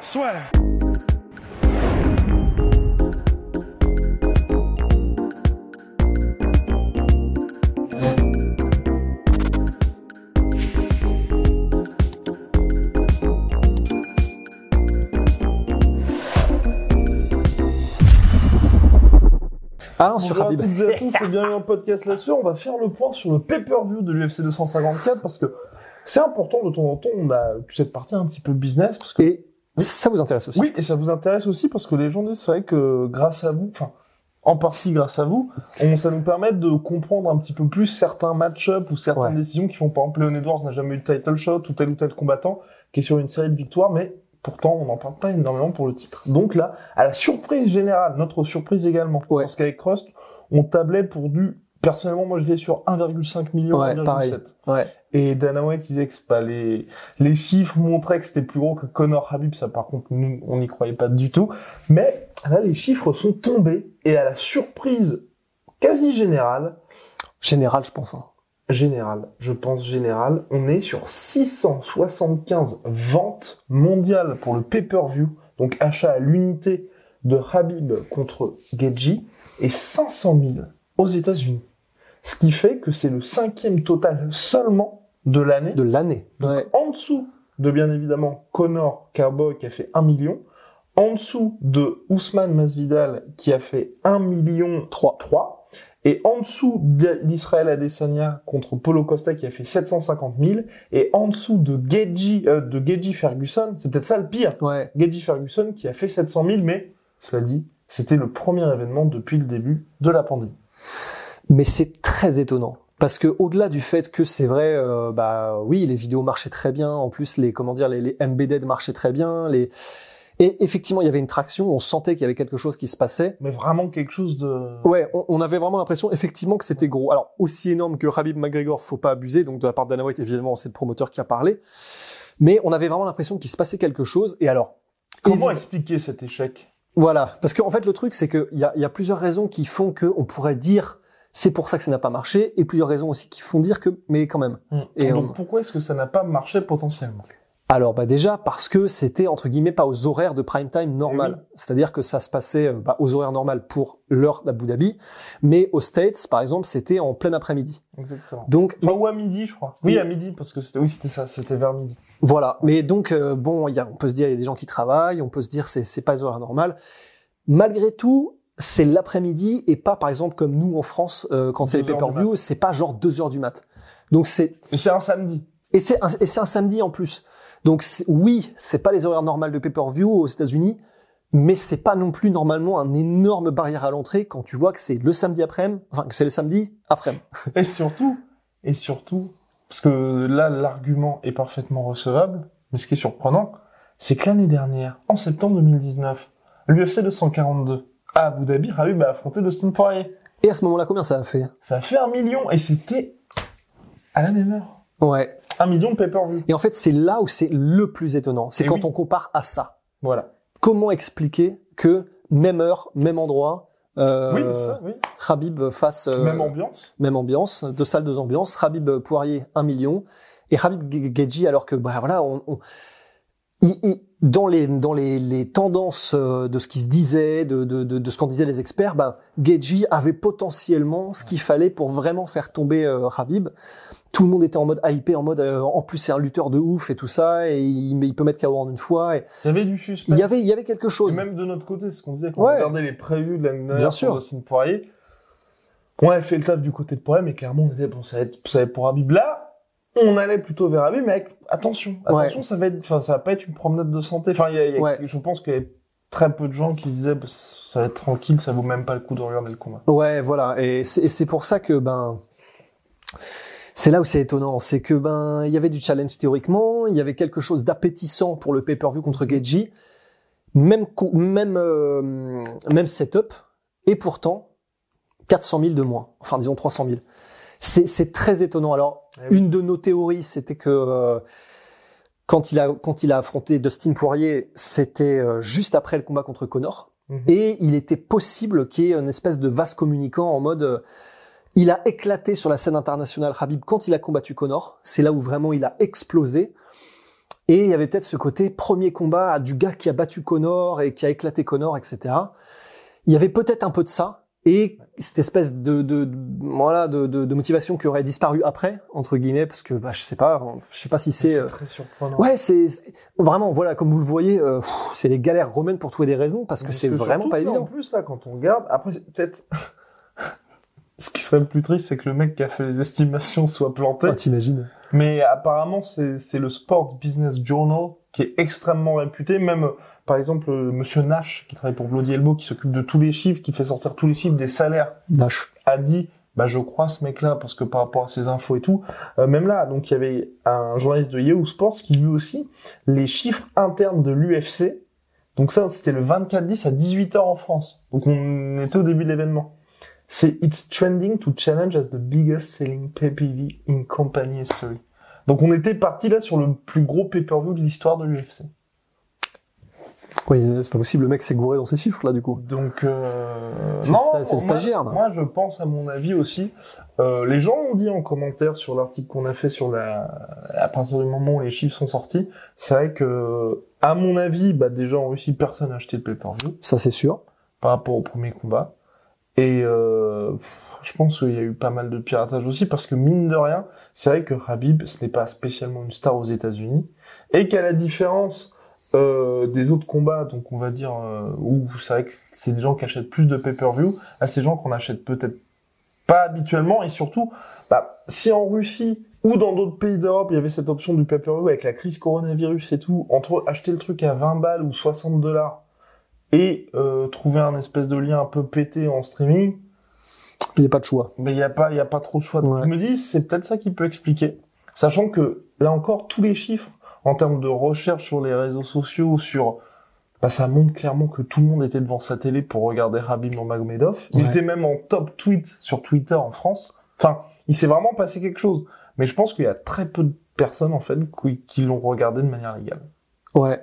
swear. Ah, sur Bonjour à toutes et à tous et bienvenue dans le podcast là-dessus. On va faire le point sur le pay-per-view de l'UFC 254 parce que c'est important de temps en temps. On a toute cette partie un petit peu business parce que Et ça vous intéresse aussi oui et ça vous intéresse aussi parce que les gens disent c'est vrai que grâce à vous, enfin en partie grâce à vous, on, ça nous permet de comprendre un petit peu plus certains match-up ou certaines Ouais. décisions qui font par exemple Leon Edwards n'a jamais eu de title shot ou tel ou tel combattant qui est sur une série de victoires mais pourtant on n'en parle pas énormément pour le titre. Donc là, à la surprise générale, notre surprise également, Ouais. parce qu'avec Rust, on tablait pour du personnellement moi je dis sur 1,5 million, Ouais, 1,7. pareil. Ouais. Et Dana White disait que c'est pas les les chiffres montraient que c'était plus gros que Conor Habib, ça par contre nous on n'y croyait pas du tout. Mais là les chiffres sont tombés et à la surprise quasi générale, Général, je pense. hein. générale, je pense générale, on est sur 675 ventes mondiales pour le pay-per-view, donc achat à l'unité de Habib contre Geji et 500 000 aux États-Unis. Ce qui fait que c'est le cinquième total seulement de l'année De l'année. donc, Ouais. en dessous de, bien évidemment, Connor Cowboy qui a fait 1 million. En dessous de Ousmane Masvidal qui a fait 1 million 3. 3. Et en dessous d'I- d'Israël Adesanya contre Polo Costa qui a fait 750 000. Et en dessous de Geji, euh, de Geji Ferguson, c'est peut-être ça le pire. Ouais. Geji Ferguson qui a fait 700 000, mais cela dit, c'était le premier événement depuis le début de la pandémie. Mais c'est très étonnant. Parce que au-delà du fait que c'est vrai, euh, bah oui, les vidéos marchaient très bien. En plus, les comment dire, les, les embedded marchaient très bien. Les et effectivement, il y avait une traction. On sentait qu'il y avait quelque chose qui se passait. Mais vraiment quelque chose de... Ouais, on, on avait vraiment l'impression effectivement que c'était gros. Alors aussi énorme que Habib McGregor, faut pas abuser. Donc de la part White, évidemment, c'est le promoteur qui a parlé. Mais on avait vraiment l'impression qu'il se passait quelque chose. Et alors, Comment expliquer cet échec? Voilà, parce qu'en fait le truc c'est qu'il y a, il y a plusieurs raisons qui font que on pourrait dire c'est pour ça que ça n'a pas marché, et plusieurs raisons aussi qui font dire que mais quand même. Et Donc on- pourquoi est-ce que ça n'a pas marché potentiellement? Alors bah déjà parce que c'était entre guillemets pas aux horaires de prime time normal, c'est-à-dire que ça se passait euh, bah, aux horaires normales pour l'heure d'Abu Dhabi, mais aux States par exemple c'était en plein après-midi. Exactement. Donc Enfin, ou à midi, je crois. Oui, Oui. à midi, parce que c'était, oui, c'était ça, c'était vers midi. Voilà. Mais donc, euh, bon, il y a, on peut se dire, il y a des gens qui travaillent, on peut se dire, c'est, c'est pas les horaires normales. Malgré tout, c'est l'après-midi et pas, par exemple, comme nous en France, euh, quand c'est les pay-per-view, c'est pas genre 2 heures du mat. Donc c'est, Et c'est un samedi. et c'est un, et c'est un samedi en plus. Donc oui, c'est pas les horaires normales de pay-per-view aux États-Unis, mais c'est pas non plus normalement un énorme barrière à l'entrée quand tu vois que c'est le samedi après-midi, enfin que c'est le samedi après-midi. Et surtout, et surtout, parce que là, l'argument est parfaitement recevable, mais ce qui est surprenant, c'est que l'année dernière, en septembre 2019, l'UFC 242, à Abu Dhabi, Habib a affronté Dustin Poirier. Et à ce moment-là, combien ça a fait Ça a fait un million, et c'était à la même heure. Ouais. Un million de pay-per-view. Et en fait, c'est là où c'est le plus étonnant. C'est quand oui. on compare à ça. Voilà. Comment expliquer que même heure, même endroit, euh, oui, c'est ça, oui. Habib face euh, Même ambiance. même ambiance, deux salles, deux ambiances. Habib Poirier, un million. Et Habib Ge- Geji, alors que, bah voilà, on, on- il- il- dans les dans les, les tendances euh, de ce qui se disait, de, de, de, de ce qu'en disaient les experts, bah, Geji avait potentiellement ce qu'il fallait pour vraiment faire tomber euh, Habib. Tout le monde était en mode hypé, en mode euh, en plus c'est un lutteur de ouf et tout ça, et il, il peut mettre KO en une fois. Et Il y avait du suspense. il y avait il y avait quelque Et chose. même de notre côté, c'est ce qu'on disait quand Ouais. on regardait les prévus de l'année dernière. Dustin Poirier. On avait fait le taf du côté de Poirier, mais clairement, on était, bon, ça va être, ça va être pour Habib. Là, on allait plutôt vers Habib, mais avec, attention, Ouais. attention, ça va être, enfin, ça va pas être une promenade de santé. Enfin, il y a, il y a- Ouais. je pense qu'il y avait très peu de gens qui se disaient, bah, ça va être tranquille, ça vaut même pas le coup de regarder le combat. Ouais, voilà. Et c'est pour ça que ben, c'est là où c'est étonnant, c'est que ben il y avait du challenge théoriquement, il y avait quelque chose d'appétissant pour le pay-per-view contre Geji, même même euh, même setup, et pourtant 400 000 de moins, enfin disons 300 000. C'est très étonnant. Alors Eh oui. une de nos théories, c'était que euh, quand il a quand il a affronté Dustin Poirier, c'était euh, juste après le combat contre Connor, Mhm. et il était possible qu'il y ait une espèce de vase communicant en mode euh, il a éclaté sur la scène internationale Habib quand il a combattu Connor. C'est là où vraiment il a explosé. Et il y avait peut-être ce côté premier combat du gars qui a battu Connor et qui a éclaté Connor, etc. Il y avait peut-être un peu de ça et cette espèce de, de, de- voilà de, de, de motivation qui aurait disparu après entre guillemets parce que bah, je sais pas, je sais pas si c'est euh, très surprenant. ouais c'est vraiment voilà comme vous le voyez euh, c'est les galères romaines pour trouver des raisons parce que c'est vraiment pas évident. En plus, là, quand on regarde, après, peut-être. Ce qui serait le plus triste, c'est que le mec qui a fait les estimations soit planté. Ah, t'imagines Mais apparemment, c'est c'est le Sport Business Journal qui est extrêmement réputé. Même, euh, par exemple, euh, Monsieur Nash, qui travaille pour Bloody Elbow, qui s'occupe de tous les chiffres, qui fait sortir tous les chiffres des salaires, Nash. a dit, bah, je crois ce mec-là, parce que par rapport à ses infos et tout, euh, même là, donc il y avait un journaliste de Yahoo Sports qui lui aussi, les chiffres internes de l'UFC, donc ça, c'était le 24-10 à 18h en France. Donc on était au début de l'événement. C'est It's trending to challenge as the biggest selling pay-per-view in company history. Donc on était parti là sur le plus gros pay-per-view de l'histoire de l'UFC. Oui, c'est pas possible, le mec s'est gouré dans ses chiffres là du coup. Donc euh... C'est non, le sta- c'est le moi- stagiaire, Moi, je pense à mon avis aussi. Euh, les gens ont dit en commentaire sur l'article qu'on a fait sur la, à partir du moment où les chiffres sont sortis, c'est vrai que, à mon avis, bah déjà en Russie, personne n'a acheté le pay-per-view Ça c'est sûr. par rapport au premier combat. Et euh, pff, je pense qu'il y a eu pas mal de piratage aussi parce que mine de rien, c'est vrai que Habib, ce n'est pas spécialement une star aux États-Unis et qu'à la différence euh, des autres combats, donc on va dire euh, où c'est vrai que c'est des gens qui achètent plus de pay-per-view, à ces gens qu'on achète peut-être pas habituellement et surtout, bah, si en Russie ou dans d'autres pays d'Europe, il y avait cette option du pay-per-view avec la crise coronavirus et tout, entre acheter le truc à 20 balles ou 60 dollars et euh, trouver un espèce de lien un peu pété en streaming, Il n'y a pas de choix. mais il y a pas il y a pas trop de choix. Ouais. je me dis c'est peut-être ça qui peut expliquer, sachant que là encore tous les chiffres en termes de recherche sur les réseaux sociaux sur bah, ça montre clairement que tout le monde était devant sa télé pour regarder Habib Nurmagomedov. Il Ouais. était même en top tweet sur Twitter en France. Enfin, il s'est vraiment passé quelque chose. Mais je pense qu'il y a très peu de personnes en fait qui, qui l'ont regardé de manière légale. Ouais.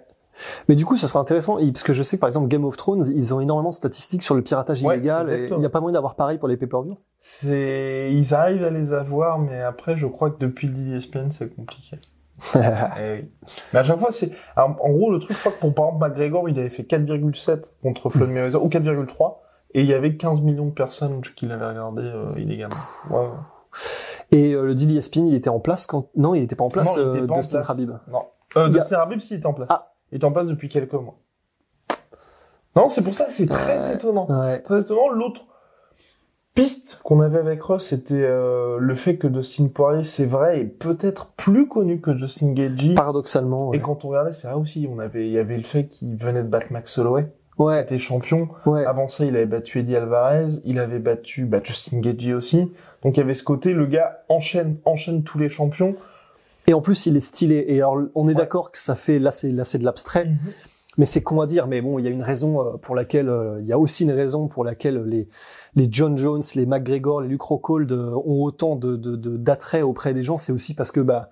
Mais du coup, ça serait intéressant, parce que je sais que par exemple Game of Thrones, ils ont énormément de statistiques sur le piratage Ouais, illégal, et il n'y a pas moyen d'avoir pareil pour les pay-per-view. C'est, ils arrivent à les avoir, mais après, je crois que depuis le DSPN, c'est compliqué. Eh. Mais à chaque fois, c'est, en gros, le truc, je crois que pour, par exemple, McGregor, il avait fait 4,7 contre Floyd Mayweather, ou 4,3, et il y avait 15 millions de personnes qui l'avaient regardé euh, illégalement. Ouais. Et euh, le deal ESPN, il était en place quand non, il n'était pas en place. Non, était euh. Habib. Non. Euh, a- Dustin Habib, si, il est en place. Ah. Il est en place depuis quelques mois. Non, c'est pour ça, c'est très Ouais. étonnant. Ouais. Très étonnant. L'autre piste qu'on avait avec Ross, c'était euh, le fait que Dustin Poirier, c'est vrai, est peut-être plus connu que Justin Gagey. Paradoxalement. Ouais. Et quand on regardait, c'est vrai aussi, on avait, il y avait le fait qu'il venait de battre Max Holloway, il Ouais. était champion. Ouais. Avant ça, il avait battu Eddie Alvarez, il avait battu bah, Justin Gagey aussi. Donc il y avait ce côté, le gars enchaîne, enchaîne tous les champions. Et en plus, il est stylé. Et alors, on est Ouais. d'accord que ça fait là, c'est là, c'est de l'abstrait. Mais c'est con à dire, mais bon, il y a une raison euh, pour laquelle, euh, il y a aussi une raison pour laquelle les les John Jones, les McGregor, les Luke Rockhold euh, ont autant de de- de- d'attrait auprès des gens. C'est aussi parce que bah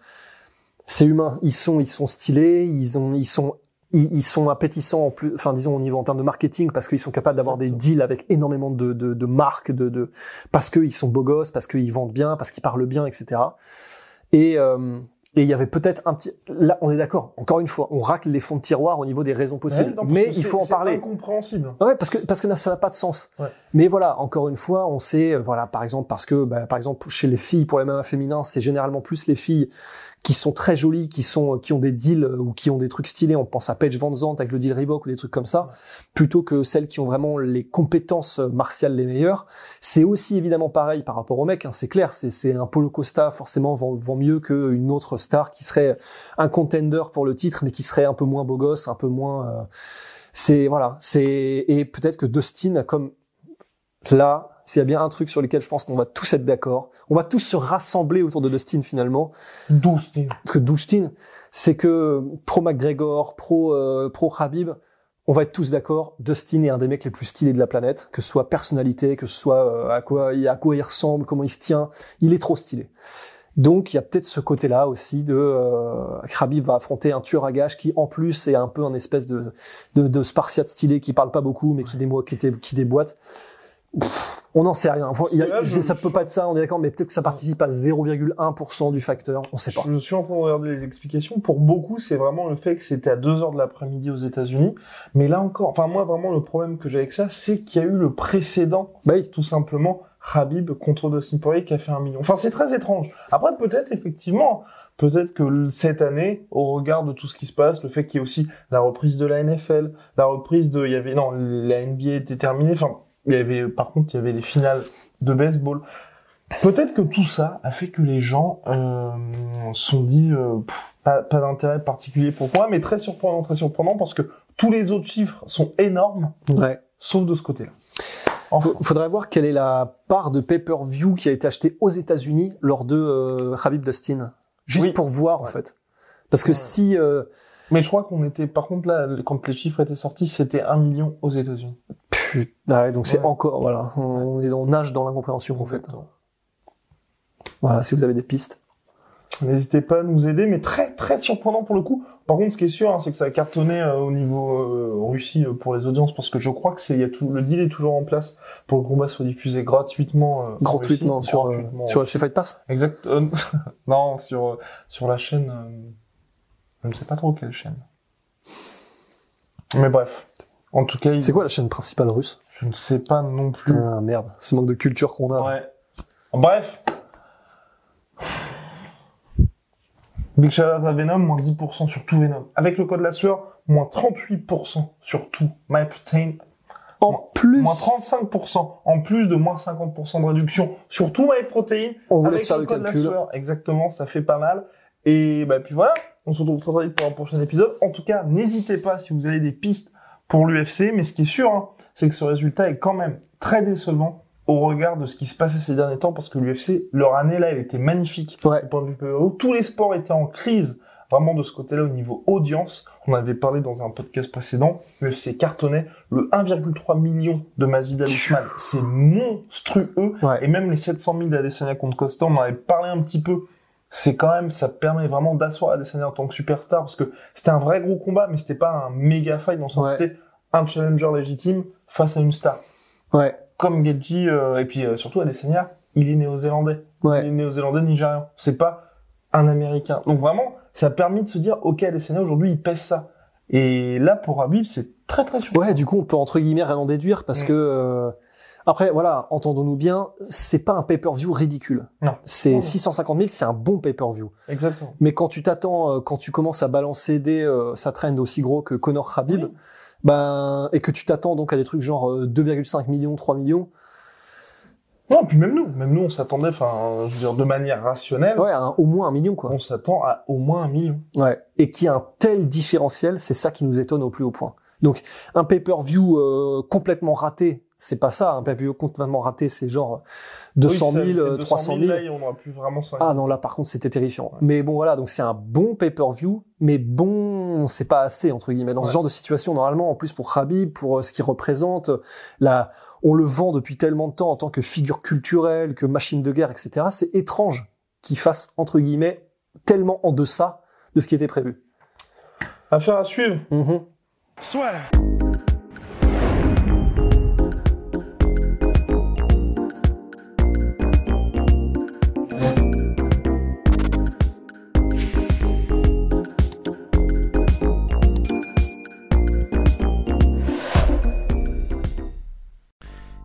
c'est humain. Ils sont ils sont stylés, ils ont ils sont ils, ils sont appétissants en plus, enfin disons au niveau en termes de marketing parce qu'ils sont capables d'avoir des deals avec énormément de de, de marques, de de parce qu'ils sont beaux gosses, parce qu'ils vendent bien, parce qu'ils parlent bien, etc. Et euh, et il y avait peut-être un petit. Là, on est d'accord. Encore une fois, on racle les fonds de tiroir au niveau des raisons possibles. Ouais, non, parce mais il c'est- faut en c'est parler. incompréhensible. Ouais, parce que parce que là, ça n'a pas de sens. Ouais. Mais voilà, encore une fois, on sait, euh, voilà, par exemple, parce que, bah, par exemple, chez les filles pour les MMA féminins, c'est généralement plus les filles qui sont très jolies, qui sont, qui ont des deals euh, ou qui ont des trucs stylés. On pense à Paige Van avec le deal Reebok ou des trucs comme ça, plutôt que celles qui ont vraiment les compétences euh, martiales les meilleures. C'est aussi évidemment pareil par rapport aux mecs. Hein, c'est clair, c'est un Polo Costa forcément vend, vend mieux qu'une autre star qui serait un contender pour le titre, mais qui serait un peu moins beau gosse, un peu moins. euh, c'est voilà, c'est et peut-être que Dustin, comme là, s'il y a bien un truc sur lequel je pense qu'on va tous être d'accord, on va tous se rassembler autour de Dustin finalement. Dustin. Parce que Dustin, c'est que pro McGregor, pro euh, pro Habib, on va être tous d'accord. Dustin est un des mecs les plus stylés de la planète, que ce soit personnalité, que ce soit euh, à quoi à quoi il ressemble, comment il se tient, il est trop stylé. Donc il y a peut-être ce côté-là aussi de euh, Khabib va affronter un tueur à gages qui en plus est un peu un espèce de de, de spartiate stylé qui parle pas beaucoup mais qui démo qui, déboîte. On n'en sait rien. Y a- Là, je- ça peut pas être ça, on est d'accord, mais peut-être que ça participe à 0,1% du facteur, on sait pas. Je suis en train de regarder les explications. Pour beaucoup, c'est vraiment le fait que c'était à 2 heures de l'après-midi aux États-Unis. Mais là encore, enfin moi vraiment le problème que j'ai avec ça, c'est qu'il y a eu le précédent, Bah oui. tout simplement Habib contre Dustin Poirier qui a fait un million. Enfin c'est très étrange. Après peut-être effectivement, peut-être que cette année, au regard de tout ce qui se passe, le fait qu'il y ait aussi la reprise de la NFL, la reprise de, il y avait non, la NBA était terminée. Enfin il y avait, par contre il y avait les finales de baseball. Peut-être que tout ça a fait que les gens euh, sont dit euh, pff, pas, pas d'intérêt particulier pour moi, mais très surprenant, très surprenant parce que tous les autres chiffres sont énormes, Ouais. sauf de ce côté-là. Enfin, Faudrait voir quelle est la part de pay-per-view qui a été achetée aux États-Unis lors de euh, Khabib Dustin. Juste Oui. pour voir en fait. Parce que Ouais. si euh, mais je crois qu'on était, par contre là, quand les chiffres étaient sortis, c'était 1 million aux États-Unis. Putain, ah ouais, donc c'est encore voilà, on est on nage dans l'incompréhension en fait. Voilà, si vous avez des pistes. N'hésitez pas à nous aider, mais très très surprenant pour le coup. Par contre, ce qui est sûr, hein, c'est que ça a cartonné euh, au niveau euh, Russie euh, pour les audiences, parce que je crois que c'est, y a tout, le deal est toujours en place pour que le combat soit diffusé gratuitement. en Gratuitement Russie. sur Gratuitement, sur. FC Fight Pass? Exact. non, sur sur la chaîne. je ne sais pas trop quelle chaîne. Mais bref. En tout cas, il- C'est quoi la chaîne principale russe? Je ne sais pas non plus. Putain, merde, ce manque de culture qu'on a. Ouais. Bref. Big shout out à Venom, moins 10% sur tout Venom. Avec le code la sueur, moins 38% sur tout MyProtein. En plus, Moins 35%, en plus de moins 50% de réduction sur tout MyProtein. on vous avec laisse faire le code la calcul. sueur. Exactement, ça fait pas mal. Et bah, puis voilà, on se retrouve très très vite pour un prochain épisode. En tout cas, n'hésitez pas si vous avez des pistes pour l'UFC. Mais ce qui est sûr, hein, c'est que ce résultat est quand même très décevant au regard de ce qui se passait ces derniers temps parce que l'UFC, leur année là, elle était magnifique. Ouais. Du point de vue PVO. Tous les sports étaient en crise. Vraiment de ce côté-là au niveau audience, on avait parlé dans un podcast précédent, l'UFC cartonnait le 1,3 million de Masvidal Usman, c'est monstrueux. Ouais. Et même les 700 000 d'Adesanya contre Costa, on en avait parlé un petit peu. C'est quand même, ça permet vraiment d'asseoir Adesanya en tant que superstar parce que c'était un vrai gros combat, mais c'était pas un méga fight dans le sens Ouais. où c'était un challenger légitime face à une star. Ouais. Comme Gedji, euh, et puis euh, surtout Adesanya, il est néo-zélandais. Il Ouais. est néo-zélandais nigérian. C'est pas un américain. Donc vraiment, ça a permis de se dire, ok, Adesanya aujourd'hui, il pèse ça. Et là, pour Habib, c'est très très surprenant. Ouais, du coup, on peut entre guillemets rien en déduire parce Mm. que euh, après, voilà, entendons-nous bien, c'est pas un pay-per-view ridicule. Non. C'est Non, non. 650 000, c'est un bon pay-per-view. Exactement. Mais quand tu t'attends, euh, quand tu commences à balancer des, euh, ça trend aussi gros que Conor Khabib, Oui. ben et que tu t'attends donc à des trucs genre euh, 2,5 millions, 3 millions, Non, puis même nous, même nous, on s'attendait, enfin, je veux dire, de manière rationnelle, ouais, un- au moins un million quoi. on s'attend à au moins un million. Ouais. Et qui a un tel différentiel, c'est ça qui nous étonne au plus haut point. Donc un pay-per-view euh, complètement raté, c'est pas ça. Un pay-per-view complètement raté, c'est genre 200 Oui, 000, ça, euh, 300 000. Là, on aura plus vraiment ça. Ah non, là par contre c'était terrifiant. Mais bon voilà, donc c'est un bon pay-per-view, mais bon, c'est pas assez entre guillemets dans ce genre de situation normalement. En plus pour Khabib, pour euh, ce qu'il représente, euh, là, on le vend depuis tellement de temps en tant que figure culturelle, que machine de guerre, etc. C'est étrange qu'il fasse entre guillemets tellement en deçà de ce qui était prévu. Affaire à suivre. Mhm.